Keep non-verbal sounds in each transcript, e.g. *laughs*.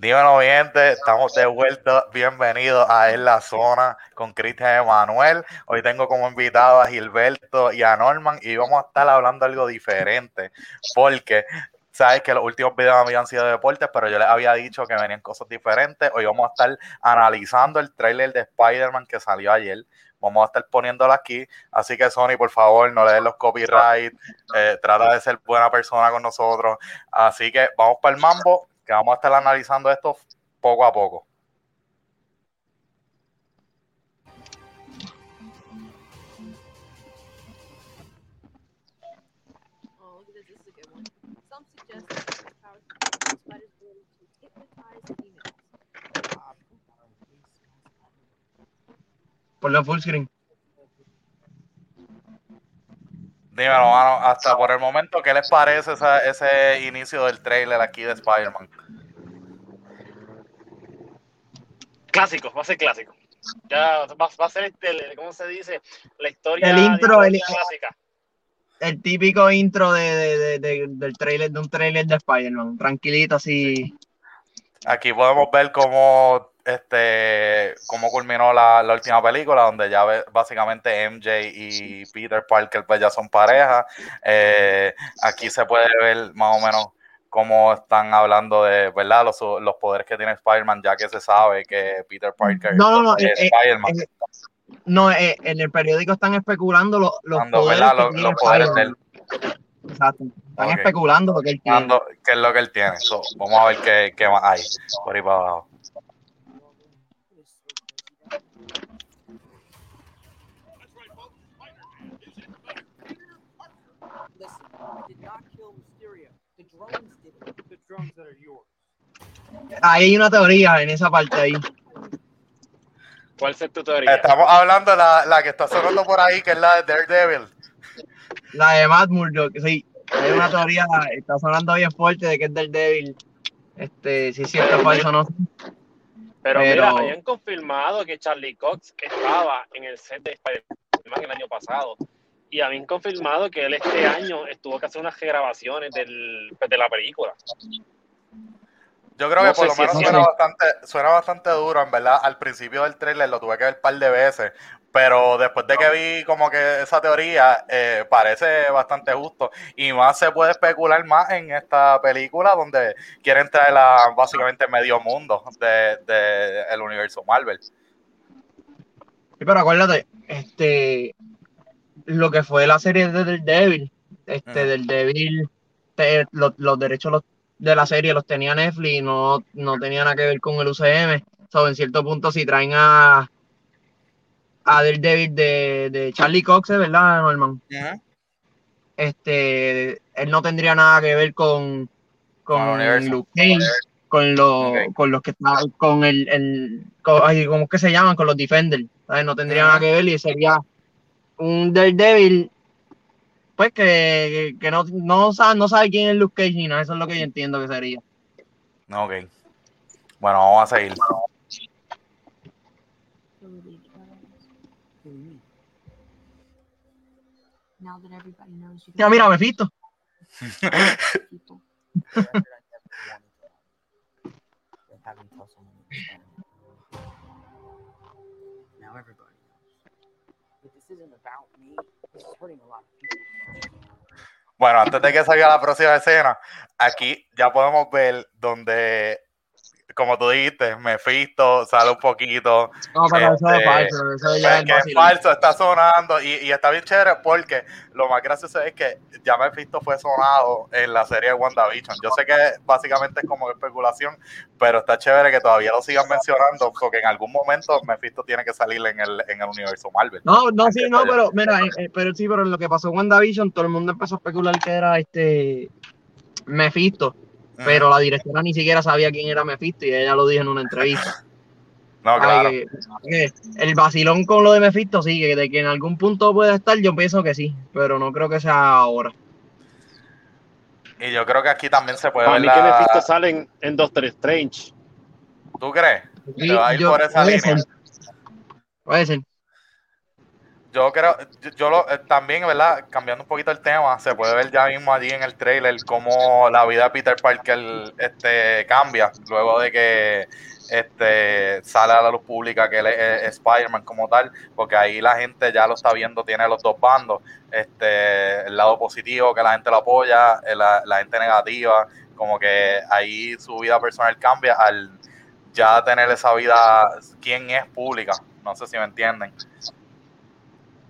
Dímelo, gente, estamos de vuelta. Bienvenidos a En la Zona con Cristian Emanuel. Hoy tengo como invitado a Gilberto y a Norman y vamos a estar hablando algo diferente porque sabes que los últimos videos habían sido de deportes, pero yo les había dicho que venían cosas diferentes. Hoy vamos a estar analizando el trailer de Spider-Man que salió ayer. Vamos a estar poniéndolo aquí. Así que, Sony, por favor, no le den los copyright. Eh, trata de ser buena persona con nosotros. Así que vamos para el mambo que vamos a estar analizando esto poco a poco. Por la full screen. Dímelo, mano, hasta por el momento, ¿qué les parece ese inicio del trailer aquí de Spider-Man? Clásico, va a ser clásico. Ya va, a ser, este, ¿cómo se dice? La historia el intro, el, clásica. El típico intro de, del trailer, de un trailer de Spider-Man, tranquilito así. Aquí podemos ver cómo este, cómo culminó la, última película, donde ya básicamente MJ y Peter Parker pues ya son pareja. Eh, aquí se puede ver más o menos cómo están hablando de, ¿verdad? Los, los poderes que tiene Spider-Man, ya que se sabe que Peter Parker no, no, no, es eh, Spider-Man. Eh, no, en el periódico están especulando los, los poderes, los, poderes. Exacto. Están especulando lo que él tiene. ¿Qué es lo que él tiene? vamos a ver qué, qué más hay por ahí para abajo. Ahí hay una teoría en esa parte ahí. ¿Cuál es tu teoría? Estamos hablando de la, la, que está sonando por ahí, que es la de Daredevil. La de Matt Murdock, sí. Hay una teoría, está sonando bien fuerte de que es Daredevil. Este, si es cierto falso no. Pero, Pero mira, habían confirmado que Charlie Cox estaba en el set de Spider-Man el año pasado y habían confirmado que él este año estuvo que hacer unas regrabaciones del, pues, de la película. Yo creo que por lo menos suena, bastante, suena bastante duro, en verdad. Al principio del trailer lo tuve que ver un par de veces, pero después de que vi como que esa teoría, eh, parece bastante justo. Y más se puede especular más en esta película donde quieren traer a básicamente medio mundo del de, el universo Marvel. Sí, pero acuérdate, este, lo que fue la serie de Del Devil, este, del Devil, los, derechos de la serie los tenía Netflix y no, no tenía nada que ver con el UCM. So, en cierto punto, si traen a, a Del Devil de, de Charlie Cox, ¿verdad, Norman? Este, él no tendría nada que ver con, con, Luke Cage, con, los, con los que están, con el, el ¿cómo es que se llaman? Con los Defenders, No tendría nada que ver y sería un Daredevil, pues que, que no, no, sabe, no sabe quién es Luke Cage ni nada, eso es lo que yo entiendo que sería. Ok. Bueno, vamos a seguir. Ya, mira, me *laughs* Bueno, antes de que salga la próxima escena, aquí ya podemos ver donde como tú dijiste, Mephisto sale un poquito. No, pero eso es este, falso. Eso ya es, que es falso, está sonando y, y, está bien chévere porque lo más gracioso es que ya Mephisto fue sonado en la serie de WandaVision. Yo sé que básicamente es como especulación, pero está chévere que todavía lo sigan mencionando porque en algún momento Mephisto tiene que salir en el, en el universo Marvel. No, no, sí, no, pero mira, eh, eh, pero sí, pero en lo que pasó en WandaVision, todo el mundo empezó a especular que era este Mephisto pero la directora ni siquiera sabía quién era Mephisto y ella lo dijo en una entrevista. No, claro. el vacilón con lo de Mephisto sí, que de que en algún punto puede estar, yo pienso que sí, pero no creo que sea ahora. Y yo creo que aquí también se puede ver. A mí que Mephisto sale en, Doctor Strange. ¿Tú crees? Sí, va a ir por esa puede línea. Ser. Puede ser. Yo creo, yo, lo, eh, también, ¿verdad? Cambiando un poquito el tema, se puede ver ya mismo allí en el trailer cómo la vida de Peter Parker este, cambia luego de que este, sale a la luz pública que él es, Spider-Man como tal, porque ahí la gente ya lo está viendo, tiene los dos bandos, este, el lado positivo que la gente lo apoya, eh, la, la gente negativa, como que ahí su vida personal cambia al ya tener esa vida, quién es pública, no sé si me entienden.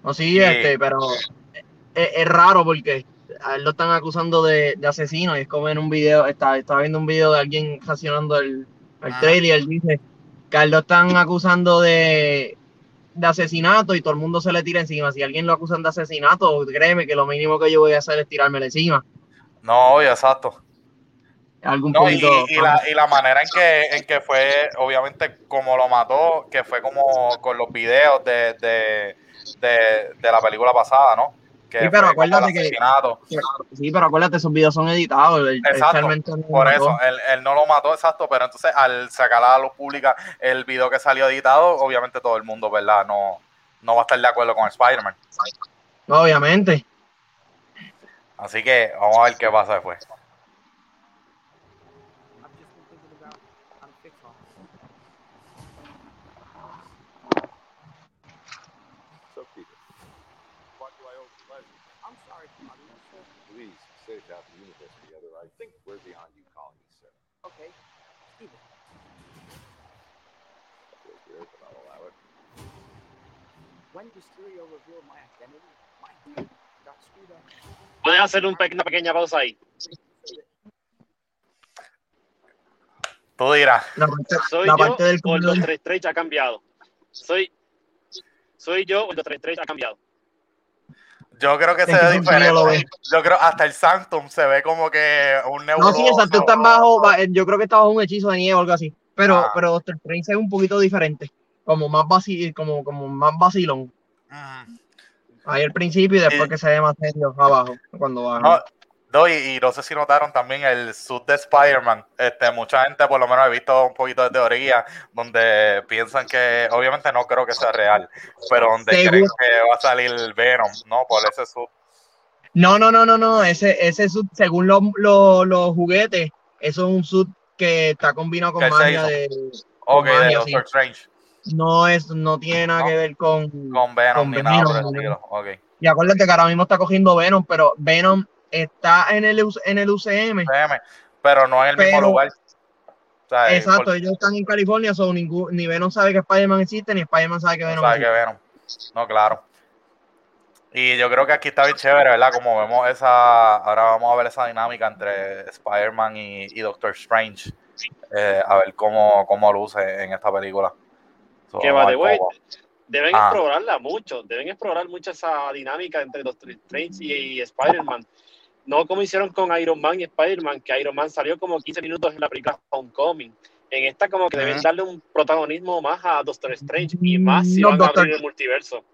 No, sí, este, pero es, raro porque a él lo están acusando de, asesino y es como en un video, estaba, estaba viendo un video de alguien reaccionando el, el ah. trailer y él dice que a él lo están acusando de, asesinato y todo el mundo se le tira encima. Si alguien lo acusan de asesinato, créeme que lo mínimo que yo voy a hacer es tirarme encima. No, exacto. Algún no, y, la, y, la, manera en que, en que fue, obviamente, como lo mató, que fue como con los videos de de, la película pasada, ¿no? Que sí, pero acuérdate que, Sí, pero acuérdate, esos videos son editados. exacto. por eso, él, no lo mató, exacto, pero entonces al sacar a la luz pública el video que salió editado, obviamente todo el mundo, ¿verdad? No, no va a estar de acuerdo con Spider-Man. Obviamente. Así que vamos a ver qué pasa después. Puedes hacer una pequeña pausa ahí. Tú dirás. soy yo o el Doctor Strange ha cambiado. Soy, soy yo o el Doctor Strange ha cambiado. Yo creo que se ve diferente. Yo creo hasta el Sanctum se ve como que un nebuloso. No, sí, el Sanctum está bajo, yo creo que está bajo un hechizo de nieve o algo así. Pero, ah. pero Doctor Strange es un poquito diferente como más vacil, como, como más vacilón. Ahí al principio y después que se ve más serio abajo, cuando baja. No, y, no sé si notaron también el suit de Spider-Man. Este, mucha gente, por lo menos, he visto un poquito de teoría donde piensan que, obviamente no creo que sea real, pero donde creen que va a salir Venom, ¿no? Por ese suit. No, no, no, no, no. Ese, ese suit, según los, los, juguetes, eso es un suit que está combinado con magia de. Ok, de Doctor Strange no es no tiene nada que ver con, con Venom. Y acuérdate que ahora mismo está cogiendo Venom, pero Venom está en el, en el UCM. Pero no en el mismo lugar. exacto, ellos están en California, so ningún, ni Venom sabe que Spider-Man existe, ni Spider-Man sabe que Venom sabe Que Venom. No, claro. Y yo creo que aquí está bien chévere, ¿verdad? Como vemos esa, ahora vamos a ver esa dinámica entre Spider-Man y, Doctor Strange. Eh, a ver cómo, cómo luce en esta película que va de deben ah. explorarla mucho, deben explorar mucho esa dinámica entre Doctor Strange y, Spider-Man. No como hicieron con Iron Man y Spider-Man, que Iron Man salió como 15 minutos en la película Homecoming. En esta como que deben darle un protagonismo más a Doctor Strange y más si van a abrir el multiverso.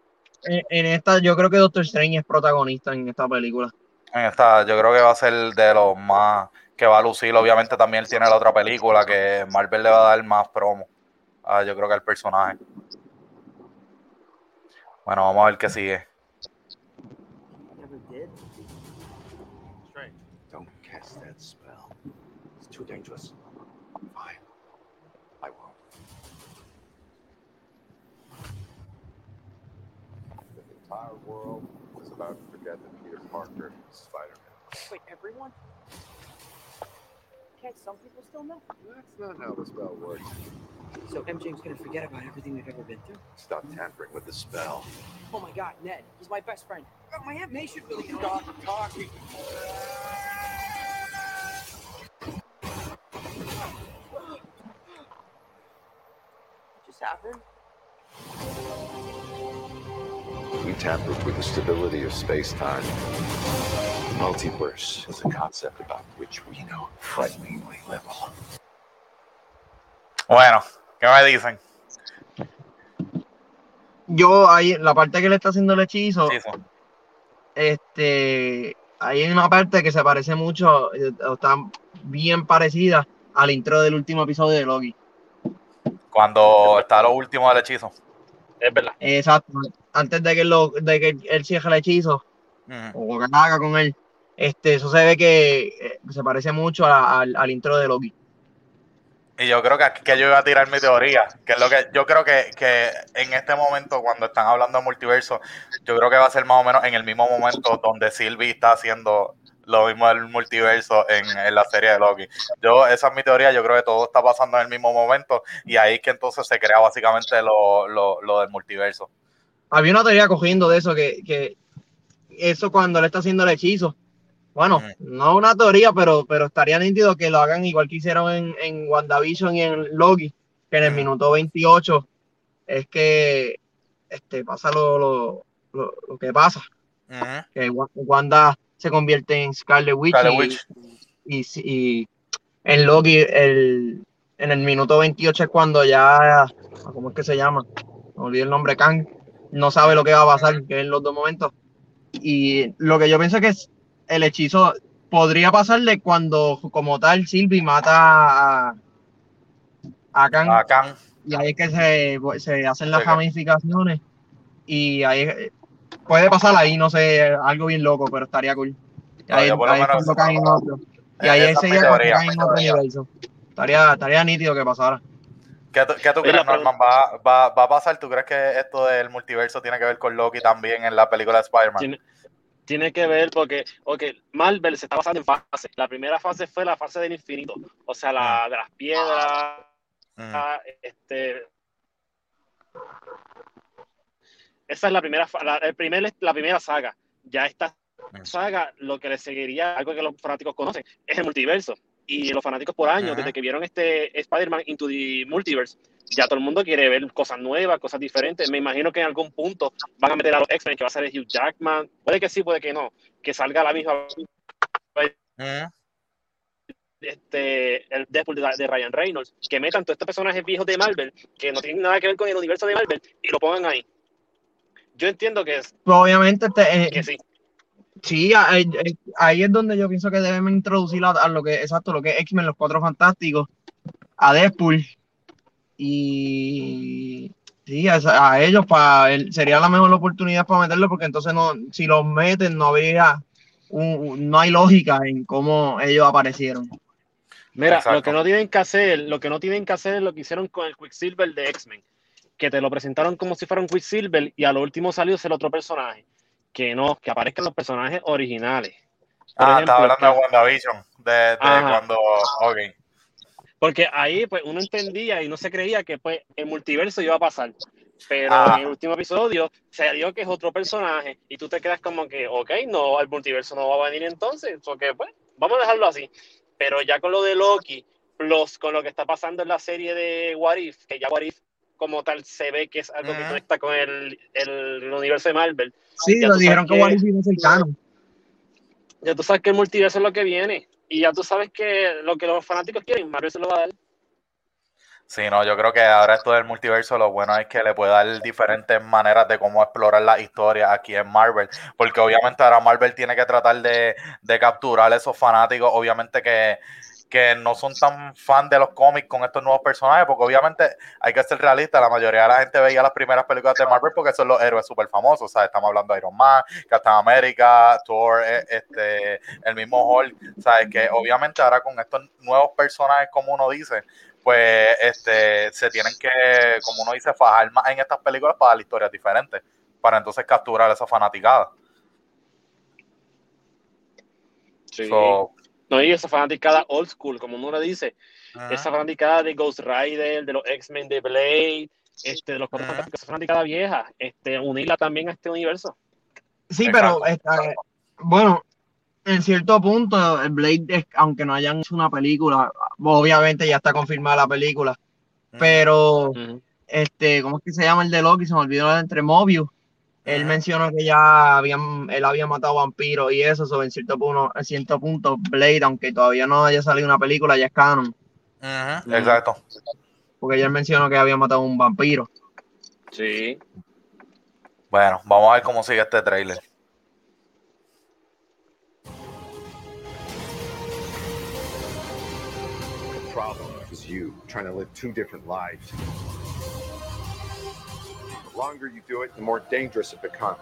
En, esta yo creo que Doctor Strange es protagonista en esta película. En esta yo creo que va a ser de los más que va a lucir. Obviamente también tiene la otra película que Marvel le va a dar más promo. Ah, yo creo que el personaje. Bueno, vamos a ver qué sigue. Don't cast that spell. It's too dangerous. Fine. I won't. The entire world is about to forget that Peter Parker is Spider-Man. Wait, everyone? Can't some people still know? That's not how the spell works. So MJ's gonna forget about everything we've ever been through? Stop tampering with the spell. Oh my god, Ned, he's my best friend. Oh, my Aunt May should really stop talking. What just happened? We tampered with the stability of space-time. The multiverse is a concept about which we know frighteningly little. Bueno, ¿Qué me dicen? Yo, ahí, la parte que le está haciendo el hechizo, este, hay una parte que se parece mucho, está bien parecida al intro del último episodio de Loki. Cuando está lo último del hechizo. Es verdad. Exacto. antes de que, lo, de que él cierre el hechizo, o que haga con él, este, eso se ve que eh, se parece mucho al intro de Loki. Y yo creo que, que yo iba a tirar mi teoría, que es lo que yo creo que, que, en este momento, cuando están hablando de multiverso, yo creo que va a ser más o menos en el mismo momento donde Sylvie está haciendo lo mismo del multiverso en, la serie de Loki. Yo, esa es mi teoría, yo creo que todo está pasando en el mismo momento y ahí es que entonces se crea básicamente lo, lo, lo del multiverso. Había una teoría cogiendo de eso, que, que eso cuando le está haciendo el hechizo, bueno, no una teoría, pero, pero estaría nítido que lo hagan igual que hicieron en, en WandaVision y en Loki, que en el minuto 28 es que este, pasa lo, lo, lo, que pasa. Que Wanda se convierte en Scarlet Witch, Y, y, en Loki el, en el minuto 28 es cuando ya, ¿cómo es que se llama? Me olvidé el nombre, Kang, no sabe lo que va a pasar, que es en los dos momentos. Y lo que yo pienso que es el hechizo podría pasarle cuando, como tal, Sylvie mata a, a Kang. Y ahí es que se, se hacen las ramificaciones. Y ahí puede pasar ahí, no sé, algo bien loco, pero estaría cool. Y ahí, ahí cuando caen en otro. Y ahí sería cuando caen en otro universo. Estaría, estaría nítido que pasara. ¿Qué, ¿Qué, tú crees, Norman? ¿Va, va, ¿Va, a pasar? ¿Tú crees que esto del multiverso tiene que ver con Loki también en la película de Spider-Man? Tiene que ver porque, okay, Marvel se está basando en fases. La primera fase fue la fase del infinito, o sea, la de las piedras, este, esa es la primera, la, el primer, la primera saga. Ya esta saga, lo que le seguiría, algo que los fanáticos conocen, es el multiverso. Y los fanáticos por años, desde que vieron este Spider-Man Into the Multiverse, ya todo el mundo quiere ver cosas nuevas, cosas diferentes. Me imagino que en algún punto van a meter a los X-Men, que va a ser Hugh Jackman. Puede que sí, puede que no. Que salga la misma. Este, el Deadpool de, Ryan Reynolds, que metan todos estos personajes viejos de Marvel, que no tienen nada que ver con el universo de Marvel, y lo pongan ahí. Yo entiendo que es. Obviamente, eh, que sí. Sí, ahí, es donde yo pienso que deben introducir a, lo que, exacto, lo que es X-Men, los cuatro fantásticos, a Deadpool, y sí, a, ellos para sería la mejor oportunidad para meterlo porque entonces no, si los meten no habría no hay lógica en cómo ellos aparecieron. Mira, lo que no tienen que hacer, lo que no tienen que hacer es lo que hicieron con el Quicksilver de X-Men, que te lo presentaron como si fuera un Quicksilver y a lo último salió ser otro personaje. Que no, que aparezcan los personajes originales. ah, estaba hablando de WandaVision, de, de cuando. Okay. Porque ahí pues uno entendía y no se creía que pues el multiverso iba a pasar. Pero ah. en el último episodio se dio que es otro personaje y tú te quedas como que, ok, no, el multiverso no va a venir entonces, porque pues vamos a dejarlo así. Pero ya con lo de Loki, plus con lo que está pasando en la serie de What If, que ya What If como tal se ve que es algo que conecta con el, el, universo de Marvel. Sí, lo dijeron que, If es el canon. Ya tú sabes que el multiverso es lo que viene. Y ya tú sabes que lo que los fanáticos quieren, Marvel se lo va a dar. Sí, no, yo creo que ahora esto del multiverso, lo bueno es que le puede dar diferentes maneras de cómo explorar la historia aquí en Marvel, porque obviamente ahora Marvel tiene que tratar de, de capturar a esos fanáticos, obviamente que que no son tan fan de los cómics con estos nuevos personajes, porque obviamente hay que ser realista, la mayoría de la gente veía las primeras películas de Marvel porque son los héroes súper famosos, o sea, estamos hablando de Iron Man, Captain America, Thor, eh, este, el mismo Hulk, ¿sabes? Que obviamente ahora con estos nuevos personajes, como uno dice, pues este, se tienen que, como uno dice, fajar más en estas películas para dar historias diferentes, para entonces capturar esa fanaticada. Sí. No, y esa fanaticada old school, como uno le dice. Esa fanaticada de Ghost Rider, de los X-Men de Blade, este, de los cuatro esa fanaticada vieja, este, unirla también a este universo. Sí, pero bueno, en cierto punto, el Blade, aunque no hayan hecho una película, obviamente ya está confirmada la película, pero este, ¿cómo es que se llama el de Loki? Se me olvidó entre Mobius él mencionó que ya habían, él había matado vampiros y eso, sobre en cierto punto, en cierto punto, Blade, aunque todavía no haya salido una película, ya es canon. Exacto. Porque ya él mencionó que había matado un vampiro. Sí. Bueno, vamos a ver cómo sigue este trailer. problem is you trying to live two different lives. Longer you do it, the more dangerous it becomes.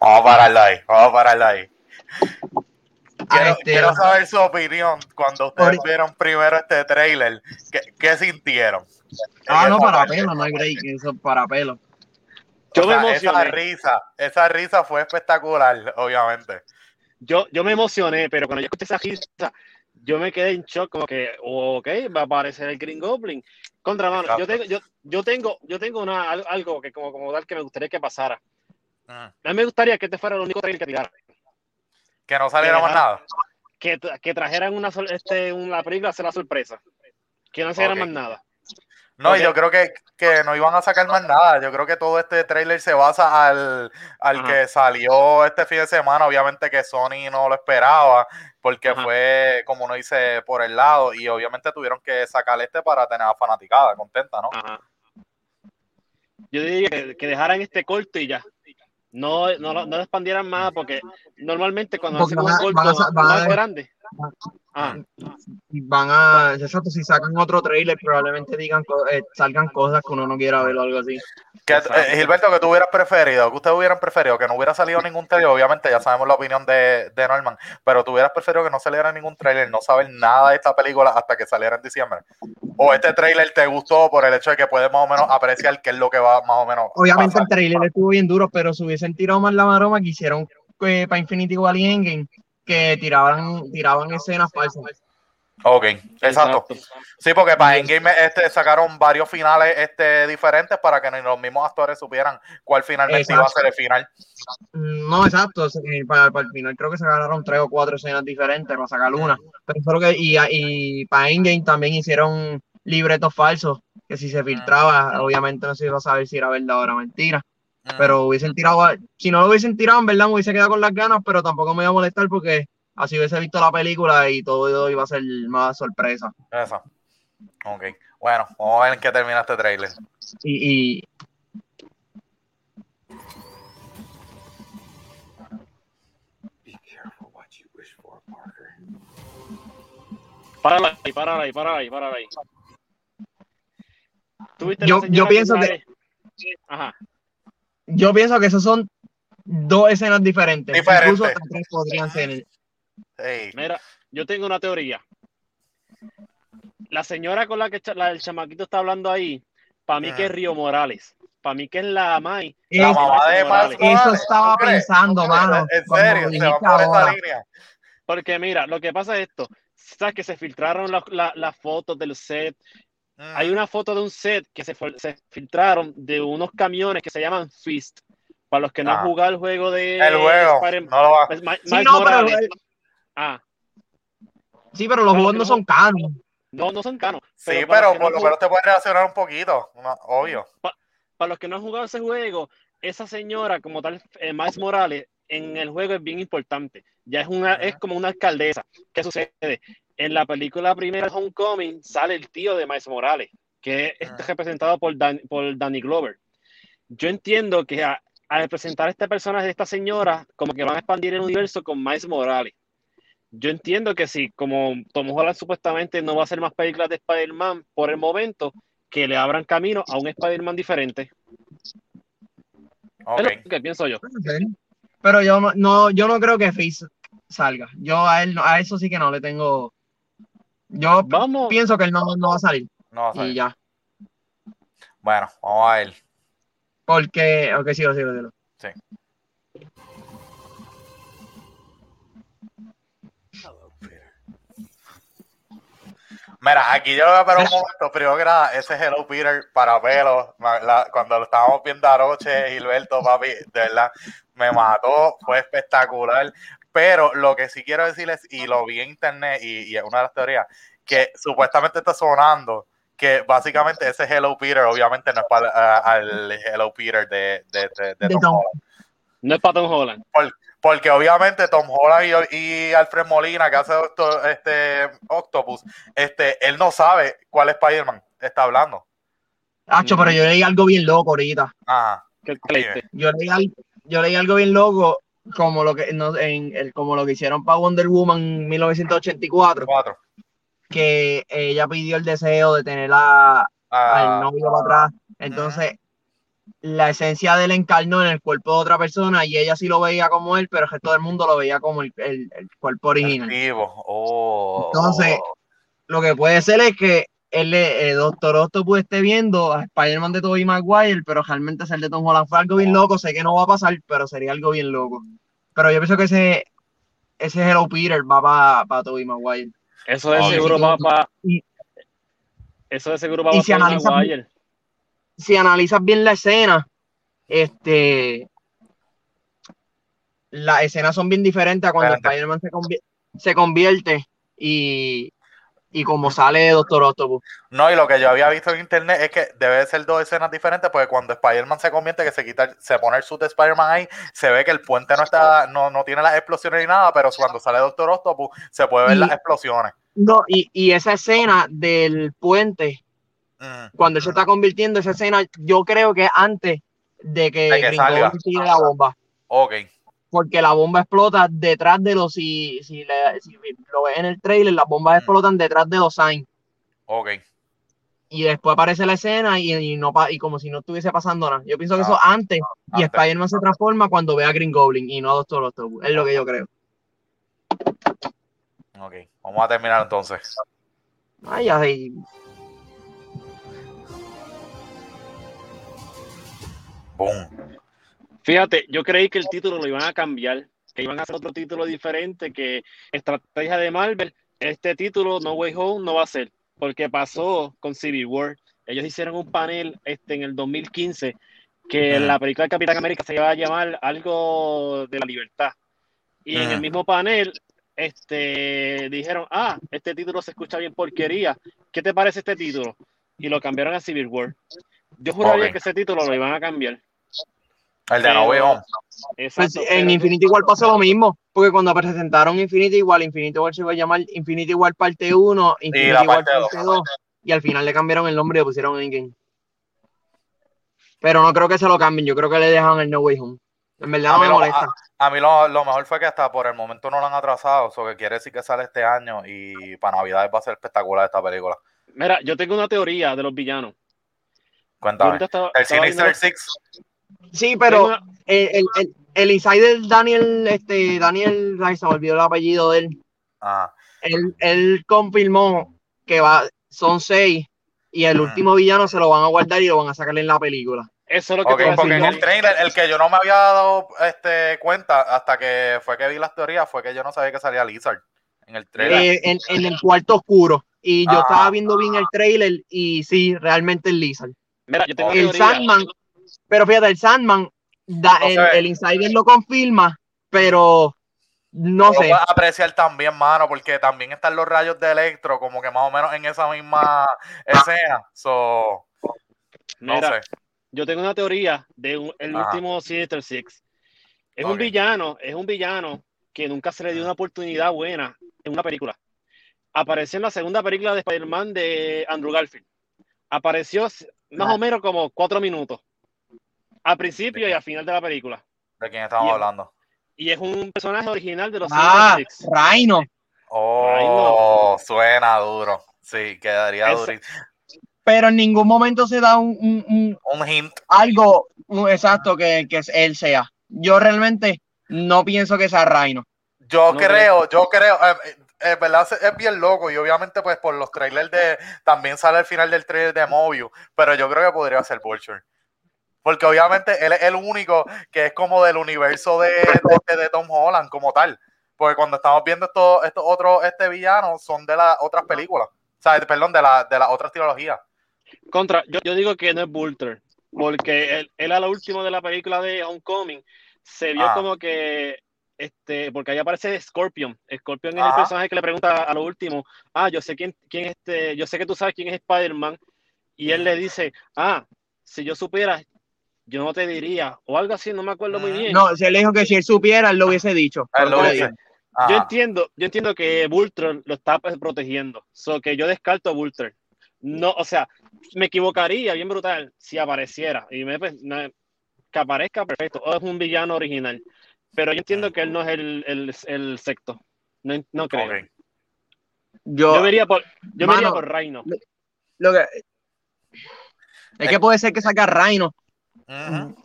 Vamos a pararlo ahí, vamos a pararlo ahí. Quiero, este, quiero, saber su opinión cuando ustedes vieron primero este trailer. ¿Qué, qué sintieron? Ah, no, para pelo, no hay break, eso para pelo. Yo me emocioné. Esa risa, esa risa fue espectacular, obviamente. Yo, yo me emocioné, pero cuando yo escuché esa risa, yo me quedé en shock, como que, ok, va a aparecer el Green Goblin. Contra mano, yo tengo, yo, yo tengo, yo tengo una, algo que como, como tal que me gustaría que pasara. A mí me gustaría que este fuera el único trailer que tirara. Que no saliera más nada. Que, que trajeran una, este, una película, hacer la sorpresa. Que no saliera más nada. No, yo creo que, que, no iban a sacar más nada. Yo creo que todo este trailer se basa al, al que salió este fin de semana. Obviamente que Sony no lo esperaba, porque fue, como uno dice, por el lado. Y obviamente tuvieron que sacar este para tener a fanaticada contenta, ¿no? Yo diría que, que dejaran este corto y ya no, no, no expandieran más porque normalmente cuando hacen un corto más grande ah. van a exacto si sacan otro trailer probablemente digan eh, salgan cosas que uno no quiera ver o algo así. Que, eh, Gilberto que tú hubieras preferido que ustedes hubieran preferido que no hubiera salido ningún trailer obviamente ya sabemos la opinión de, de Norman pero tú hubieras preferido que no saliera ningún trailer no saber nada de esta película hasta que saliera en diciembre. O este trailer te gustó por el hecho de que puedes más o menos apreciar qué es lo que va más o menos obviamente el trailer estuvo bien duro pero si hubiesen tirado más la maroma que hicieron eh, para Infinity War y Endgame que tiraban, tiraban escenas falsas. Ok, exacto. Sí, porque para Endgame este, sacaron varios finales este, diferentes para que los mismos actores supieran cuál finalmente iba a ser el final. No, exacto. Para, el final creo que sacaron tres o cuatro escenas diferentes para sacar una. Pero creo que, y, y para Endgame también hicieron libretos falsos, que si se filtraba, obviamente no se iba a saber si era verdad o era mentira. Pero hubiesen tirado, si no lo hubiesen tirado, en verdad me hubiese quedado con las ganas, pero tampoco me iba a molestar porque así hubiese visto la película y todo iba a ser más sorpresa. Eso. Ok. Bueno, vamos a ver en qué termina este trailer. Y, y... Párala ahí, párala ahí, párala ahí, párala ahí. Yo, yo pienso que... Ajá yo pienso que esos son dos escenas diferentes. Incluso tres podrían ser. Mira, yo tengo una teoría. La señora con la que el chamaquito está hablando ahí, para mí que es Río Morales. Para mí que es la Mai. La mamá de Morales. Eso estaba pensando, mano. En serio, se va por esa línea. Porque mira, lo que pasa es esto. Sabes que se filtraron las fotos del set hay una foto de un set que se, filtraron de unos camiones que se llaman Fist. Para los que no han ah. jugado el juego de. El juego. no lo va. Pues, sí, no, pero, ah. sí, pero los juegos no son canos. No, no son canos. Sí, pero, por lo menos te puedes reaccionar un poquito, obvio. para los que no han jugado ese juego, esa señora, como tal, eh, Miles Morales, en el juego es bien importante. Ya es una, es como una alcaldesa. ¿Qué sucede? En la película primera Homecoming sale el tío de Miles Morales, que es ah. representado por, por Danny Glover. Yo entiendo que al presentar este personaje de esta señora, como que van a expandir el universo con Miles Morales. Yo entiendo que sí, como Tom Holland supuestamente no va a hacer más películas de Spider-Man por el momento, que le abran camino a un Spider-Man diferente. Okay. Es lo que pienso yo. Pero yo no, yo no creo que Fizz salga. Yo a él a eso sí que no le tengo yo pienso que él no, no, va a salir. No va a salir. Y ya. Bueno, vamos a ver. Porque, ok, sigo, sigo, sigo. Sí. Mira, aquí yo lo voy a parar un momento, primero que nada, ese Hello Peter para pelo, cuando lo estábamos viendo anoche, Gilberto, papi, de verdad, me mató, fue espectacular. Pero lo que sí quiero decirles, y lo vi en internet, y, es una de las teorías, que supuestamente está sonando que básicamente ese Hello Peter obviamente no es para el Hello Peter de, Tom, Holland. No es para Tom Holland. porque obviamente Tom Holland y, Alfred Molina, que hace este Octopus, este, él no sabe cuál Spider-Man está hablando. Hacho, pero yo leí algo bien loco ahorita. Ajá. Yo leí, yo leí algo bien loco como lo que no, en el, como lo que hicieron para Wonder Woman 1984 que ella pidió el deseo de tener a, al novio para atrás. Entonces, la esencia de él encarnó en el cuerpo de otra persona y ella sí lo veía como él, pero el resto del mundo lo veía como el, el, cuerpo original. Oh. Entonces, lo que puede ser es que el, el Doctor Octopus esté viendo a Spider-Man de Tobey Maguire, pero realmente ser de Tom Holland fue algo bien loco. Sé que no va a pasar, pero sería algo bien loco. Pero yo pienso que ese, ese Hello Peter va para pa Tobey Maguire. Eso de seguro va para. Eso de seguro va para si analizas, Maguire. Si analizas bien la escena, este. Las escenas son bien diferentes a cuando Spider-Man se, se convierte y y como sale Doctor Octopus. No, y lo que yo había visto en internet es que debe ser dos escenas diferentes, porque cuando Spider-Man se convierte, que se quita, se pone el suit de Spider-Man ahí, se ve que el puente no está, no, no tiene las explosiones ni nada, pero cuando sale Doctor Octopus se puede ver las explosiones. No, y, y, esa escena del puente, mm. cuando se está convirtiendo, esa escena, yo creo que antes de que, de que salga. la bomba. Ok porque la bomba explota detrás de los, si, si, lo ves en el trailer, las bombas mm. explotan detrás de los signs. Ok. Y después aparece la escena y, no, y como si no estuviese pasando nada. Yo pienso que eso ah, antes, y Spider-Man se transforma cuando ve a Green Goblin y no a Doctor Octopus. Es lo que yo creo. Ok, vamos a terminar entonces. Ay, ay. Boom. Fíjate, yo creí que el título lo iban a cambiar, que iban a hacer otro título diferente, que estrategia de Marvel, este título No Way Home no va a ser, porque pasó con Civil War. Ellos hicieron un panel este, en el 2015 que la película de Capitán América se iba a llamar algo de la libertad. Y en el mismo panel este, dijeron, ah, este título se escucha bien porquería, ¿qué te parece este título? Y lo cambiaron a Civil War. Yo juraría que ese título lo iban a cambiar. El de No Way Home. Pues, en Infinity War pasó lo mismo, porque cuando presentaron Infinity War, Infinity War se iba a llamar Infinity War parte 1, Infinity War parte 2, y al final le cambiaron el nombre y le pusieron Endgame. Pero no creo que se lo cambien, yo creo que le dejan el No Way Home. En verdad a no me molesta. A, mí lo, mejor fue que hasta por el momento no lo han atrasado, eso que quiere decir que sale este año y para Navidad va a ser espectacular esta película. Mira, yo tengo una teoría de los villanos. Cuéntame. el Sinister Six Sí, pero el, el, el, insider Daniel, este, Daniel se me olvidó el apellido de él. Ah. Él, él confirmó que va, son seis y el último villano se lo van a guardar y lo van a sacar en la película. Eso es lo que okay, porque en el trailer, el que yo no me había dado este, cuenta hasta que fue que vi las teorías, fue que yo no sabía que salía Lizard en el trailer. Eh, en, en, el cuarto oscuro. Y yo ah. estaba viendo bien el trailer y sí, realmente es Lizard. Mira, yo tengo el Sandman, pero fíjate, el Sandman, da, el, Insider lo confirma, pero no sé. Lo apreciar también, mano, porque también están los rayos de Electro, como que más o menos en esa misma escena. So, no sé. Yo tengo una teoría de el último Sinister Six. Es un villano, es un villano que nunca se le dio una oportunidad buena en una película. Apareció en la segunda película de Spider-Man de Andrew Garfield. Apareció más o menos como cuatro minutos al principio y al final de la película. ¿De quién estamos hablando? Y es un personaje original de los Ah, Rhino. Oh, suena duro. Sí, quedaría duro. Pero en ningún momento se da un, un, un hint. Algo exacto que, que él sea. Yo realmente no pienso que sea Rhino. Yo creo, yo creo, eh, eh, es verdad es bien loco y obviamente pues por los trailers de también sale el final del trailer de Mobius, pero yo creo que podría ser Vulture. Porque obviamente él es el único que es como del universo de, de, Tom Holland como tal. Porque cuando estamos viendo estos esto otros este villano son de las otras películas. O sea, perdón, de la, de las otras trilogías. Contra, yo, yo, digo que no es Vulture. Porque él, él, a lo último de la película de Homecoming se vio ah. como que este, porque ahí aparece Scorpion. Scorpion es el personaje que le pregunta a lo último, ah, yo sé quién, quién este, yo sé que tú sabes quién es Spider-Man, y él le dice, ah, si yo supiera, yo no te diría, o algo así, no me acuerdo muy bien. No, se le dijo que si él supiera, él lo hubiese dicho. Yo entiendo, yo entiendo que Vultron lo está pues, protegiendo, so que yo descarto a No, o sea, me equivocaría bien brutal si apareciera y me, pues, que aparezca perfecto, o es un villano original. Pero yo entiendo que él no es el, el, el secto. No, no creo. Yo, yo, vería por, yo vería por Reino. Lo que, Es que puede ser que saque a Rhino.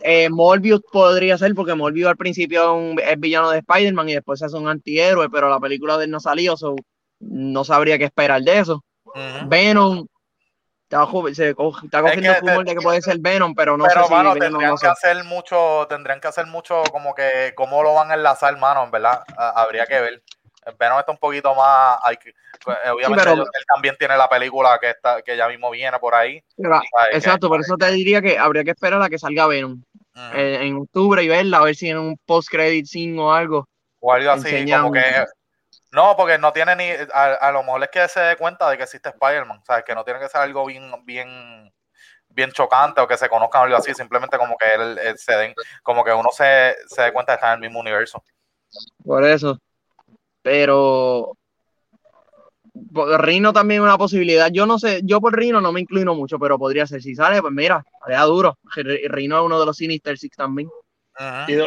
Eh, Morbius podría ser porque Morbius al principio es, villano de Spider-Man y después se hace un antihéroe, pero la película de él no salió, so no sabría qué esperar de eso. Venom está, se, está cogiendo fútbol de que puede ser Venom, pero no pero, sé si tendrían que hacer mucho, tendrían que hacer mucho como que cómo lo van a enlazar, mano, en verdad, habría que ver. Venom está un poquito más. Hay pues, obviamente, él también tiene la película que está que ya mismo viene por ahí. exacto, por eso te diría que habría que esperar a que salga Venom eh, en octubre y verla, a ver si en un post-credit scene o algo. O algo así, como que. No, porque no tiene ni. A, lo mejor es que se dé cuenta de que existe Spider-Man, ¿sabes? Que no tiene que ser algo bien, bien, bien chocante o que se conozcan algo así, simplemente como que él, se den, como que uno se, se dé cuenta de estar en el mismo universo. Por eso. Pero Rino también es una posibilidad. Yo no sé, yo por Rino no me inclino mucho, pero podría ser. Si sale, pues mira, sea duro. Rino es uno de los Sinister Six también.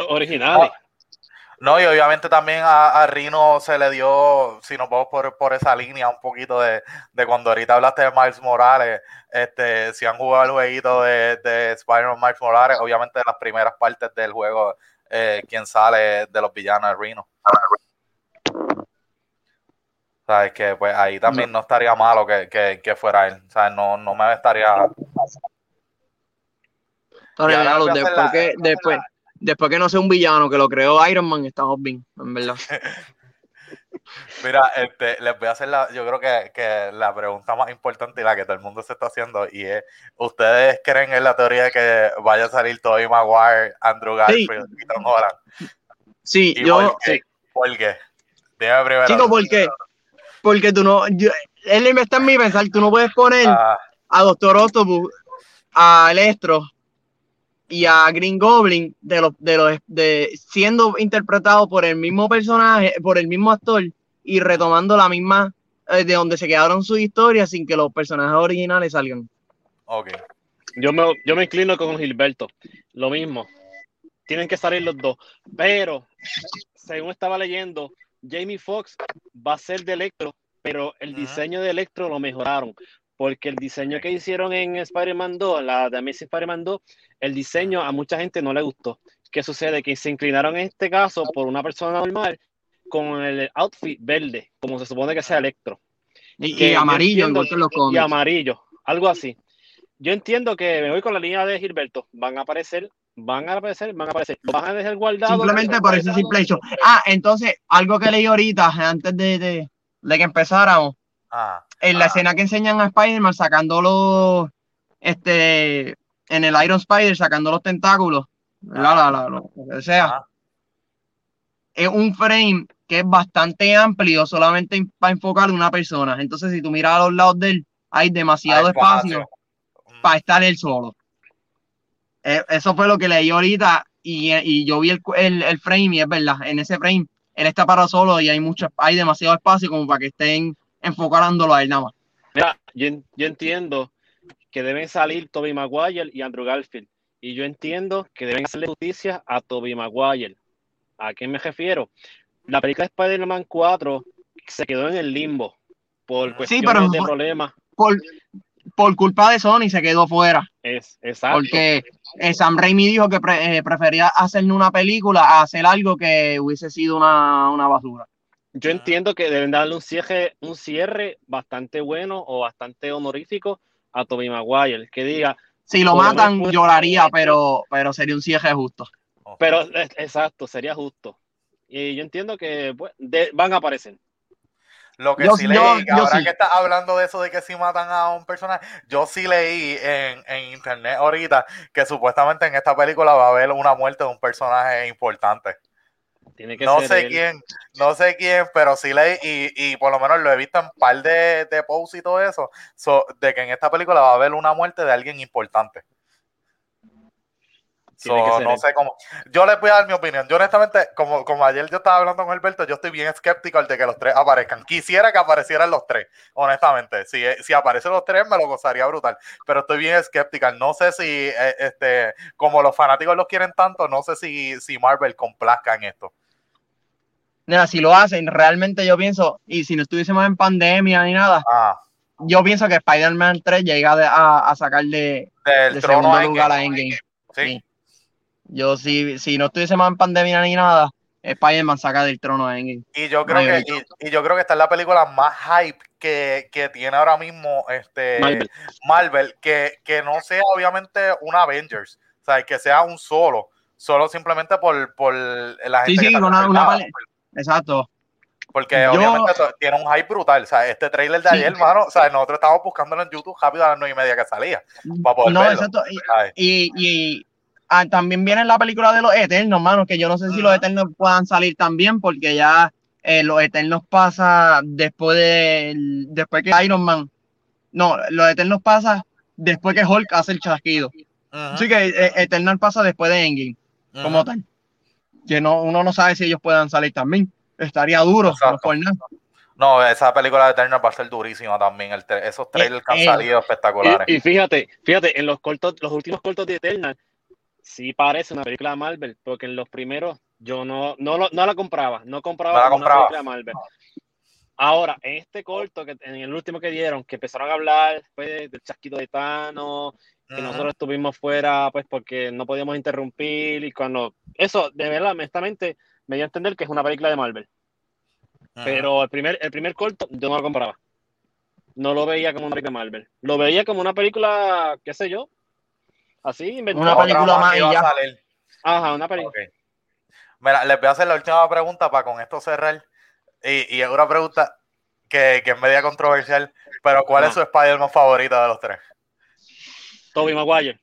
originales. No, y obviamente también a, Rino se le dio, si nos vamos por, esa línea, un poquito de, cuando ahorita hablaste de Miles Morales, este, si han jugado el jueguito de, de Spider-Man Miles Morales, obviamente las primeras partes del juego, eh, quien sale de los villanos de Rino. ¿Sabes? Que pues ahí también no, estaría malo que, fuera él. ¿Sabes? No, no me estaría. después, que, después, después que no sea un villano que lo creó Iron Man, estamos bien, en verdad. *laughs* Mira, este, les voy a hacer la, yo creo que, la pregunta más importante y la que todo el mundo se está haciendo y es, ¿ustedes creen en la teoría de que vaya a salir Tobey Maguire, Andrew Garfield y Tom Holland? Sí, yo... ¿Por qué? Dime primero. Chico, ¿por qué? Porque tú no, yo, él está en mi pensar, tú no puedes poner ah. a Doctor Octopus, a Electro y a Green Goblin de los, de los, de siendo interpretado por el mismo personaje, por el mismo actor y retomando la misma eh, de donde se quedaron sus historias sin que los personajes originales salgan. Ok. Yo me, yo me inclino con Gilberto. Lo mismo. Tienen que salir los dos. Pero, según estaba leyendo, Jamie Foxx va a ser de Electro, pero el diseño de Electro lo mejoraron. Porque el diseño que hicieron en Spider-Man 2, la de Amazing Spider-Man 2, el diseño a mucha gente no le gustó. ¿Qué sucede? Que se inclinaron en este caso por una persona normal con el outfit verde, como se supone que sea Electro. Y, amarillo, igual que los Y amarillo, algo así. Yo entiendo que me voy con la línea de Gilberto. Van a aparecer van a aparecer, van a aparecer. van a dejar guardado. Simplemente por ese simple hecho. Ah, entonces, algo que leí ahorita, antes de, de, de que empezáramos, ah, en la ah. escena que enseñan a Spider-Man sacando los, este, en el Iron Spider, sacando los tentáculos, la, la, la, lo que sea, ah. es un frame que es bastante amplio solamente para enfocar una persona. Entonces, si tú miras a los lados de él, hay demasiado espacio para estar él solo. Eh, eso fue lo que leí ahorita y, yo vi el, frame y es verdad, en ese frame él está parado solo y hay mucho, hay demasiado espacio como para que estén enfocándolo a él nada más. Mira, yo, entiendo que deben salir Toby Maguire y Andrew Garfield. Y yo entiendo que deben hacerle justicia a Toby Maguire. ¿A qué me refiero? La película de Spider-Man 4 se quedó en el limbo por cuestiones de problemas. Por, por culpa de Sony se quedó fuera. Es, exacto. Porque eh, Sam Raimi dijo que eh, prefería hacer una película a hacer algo que hubiese sido una, basura. Yo entiendo que deben darle un cierre, un cierre bastante bueno o bastante honorífico a Tobey Maguire, que diga... Si lo matan, lloraría, pero, pero sería un cierre justo. Pero, exacto, sería justo. Y yo entiendo que pues, van a aparecer. Lo que sí leí, ahora que estás hablando de eso de que si matan a un personaje, yo sí leí en, internet ahorita que supuestamente en esta película va a haber una muerte de un personaje importante. Tiene que no sé quién, no sé quién, pero sí leí y, por lo menos lo he visto en un par de, de posts y todo eso, de que en esta película va a haber una muerte de alguien importante no sé cómo. Yo les voy a dar mi opinión. Yo, honestamente, como, como ayer yo estaba hablando con Alberto, yo estoy bien escéptico de que los tres aparezcan. Quisiera que aparecieran los tres, honestamente. Si, si aparecen los tres, me lo gozaría brutal. Pero estoy bien escéptica. No sé si, eh, este, como los fanáticos los quieren tanto, no sé si, si Marvel complazca en esto. Mira, si lo hacen, realmente yo pienso, y si no estuviésemos en pandemia ni nada, ah. yo pienso que Spider-Man 3 llega a, a sacarle del segundo lugar a Endgame. Sí. Yo, si, si no estuviese más en pandemia ni nada, Spider-Man saca del trono a Endgame. Y yo creo que, y, yo creo que esta es la película más hype que, que tiene ahora mismo este Marvel, que, que, no sea obviamente un Avengers, o sea, que sea un solo, solo simplemente por, por la gente. Sí, sí, una, una Exacto. Porque obviamente tiene un hype brutal. O sea, este trailer de ayer, hermano, o sea, nosotros estábamos buscándolo en YouTube rápido a las nueve y media que salía. Para poder no, exacto. Y, y, ah, también viene la película de los Eternos, hermano, que yo no sé si los Eternos puedan salir también, porque ya eh, los Eternos pasa después de después que Iron Man. No, los Eternos pasa después que Hulk hace el chasquido. Así que eh, Eternal pasa después de Endgame, como tal. Que no, uno no sabe si ellos puedan salir también estaría duro, no esa película de Eternal va a ser durísima también. esos trailers que han eh, salido espectaculares. Y, fíjate, fíjate, en los cortos, los últimos cortos de Eternal, sí parece una película de Marvel, porque en los primeros yo no, no, no la compraba, no compraba, una película de Marvel. Ahora, en este corto, que en el último que dieron, que empezaron a hablar después del chasquito de Thanos, que nosotros estuvimos fuera, pues porque no podíamos interrumpir, y cuando. Eso, de verdad, honestamente, me dio a entender que es una película de Marvel. Pero el primer, el primer corto yo no lo compraba. No lo veía como una película de Marvel. Lo veía como una película, qué sé yo. Así, Una película más Ajá, una película. Mira, les voy a hacer la última pregunta para con esto cerrar. Y, y es una pregunta que, que, es media controversial. Pero ¿cuál es su Spider-Man favorito de los tres? Toby Maguire.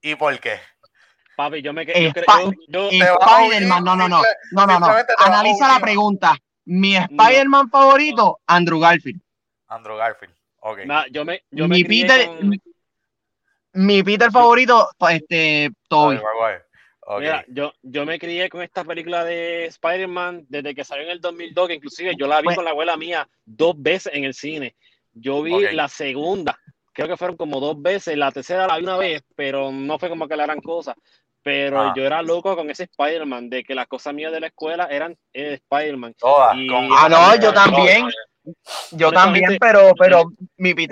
¿Y por qué? Papi, yo me Spider-Man, no, no, no. No, no, no. Analiza la pregunta. Mi Spider-Man favorito, Andrew Garfield. Andrew Garfield. Ok. yo me, yo mi Peter, mi, Peter favorito, este, Toby. Mira, yo, yo me crié con esta película de Spider-Man desde que salió en el 2002, que inclusive yo la vi pues con la abuela mía dos veces en el cine. Yo vi la segunda, creo que fueron como dos veces, la tercera la vi una vez, pero no fue como que la gran cosa. Pero ah. yo era loco con ese Spider-Man, de que las cosas mías de la escuela eran eh, Spider-Man. Ah, no, yo también. Yo también, pero, pero mi, mi,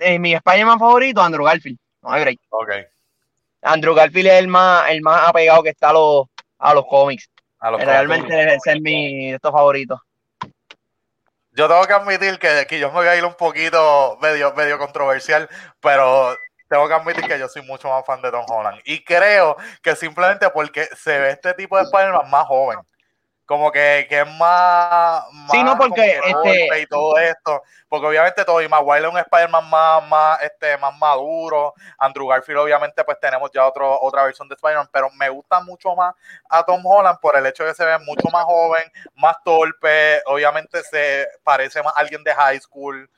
eh, mi Spider-Man favorito, Andrew Garfield. No hay Okay. Andrew Garfield es el más, el más apegado que está a los, a los cómics. Realmente ese es mi favorito. Yo tengo que admitir que, que yo me voy a ir un poquito medio, medio controversial, pero tengo que admitir que yo soy mucho más fan de Tom Holland. Y creo que simplemente porque se ve este tipo de Spider-Man más joven. Como que, que es más, Sí, no, porque este... y todo esto. Porque obviamente Tobey Maguire es un Spider-Man más, más, este, más maduro. Andrew Garfield, obviamente, pues tenemos ya otro, otra versión de Spider-Man. Pero me gusta mucho más a Tom Holland por el hecho de que se ve mucho más joven, más torpe. Obviamente se parece más a alguien de high school.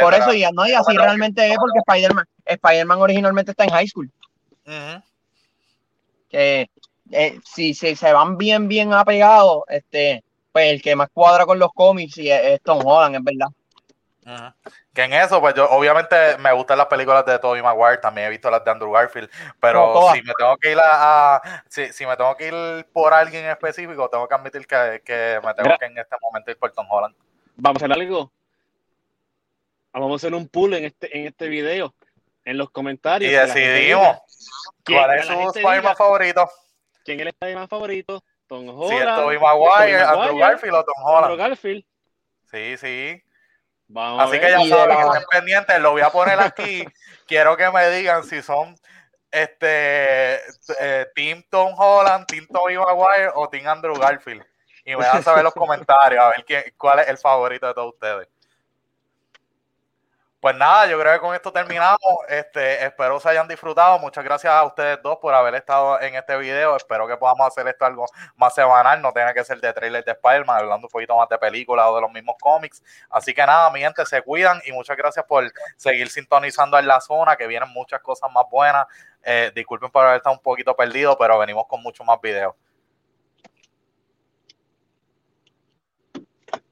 Por eso ya no, y así realmente es porque Spider-Man Spider originalmente está en high school. Que eh, si, se van bien, bien apegados, este, pues el que más cuadra con los cómics es, Tom Holland, es verdad. Que en eso, pues yo obviamente me gustan las películas de Tobey Maguire, también he visto las de Andrew Garfield, pero si me tengo que ir a, si, si, me tengo que ir por alguien específico, tengo que admitir que, que me tengo que en este momento ir por Tom Holland. Vamos a hacer algo vamos a hacer un pool en este, en este video, en los comentarios. Y decidimos cuál es su Spider-Man favorito. ¿Quién es el Spider-Man favorito? Tom Holland. Es Tobey Maguire, Andrew Garfield o Tom Holland. Andrew Garfield. Sí, sí. Vamos Así que ya saben que estén pendientes, lo voy a poner aquí. *laughs* Quiero que me digan si son este eh, Team Tom Holland, Team Tobey Maguire o Team Andrew Garfield. Y me dan saber los comentarios a ver quién, cuál es el favorito de todos ustedes. Pues nada, yo creo que con esto terminamos. Este, espero se hayan disfrutado. Muchas gracias a ustedes dos por haber estado en este video. Espero que podamos hacer esto algo más semanal. No tenga que ser de trailer de Spider-Man, hablando un poquito más de películas o de los mismos cómics. Así que nada, mi gente, se cuidan y muchas gracias por seguir sintonizando en la zona, que vienen muchas cosas más buenas. Eh, disculpen por haber estado un poquito perdido, pero venimos con muchos más videos.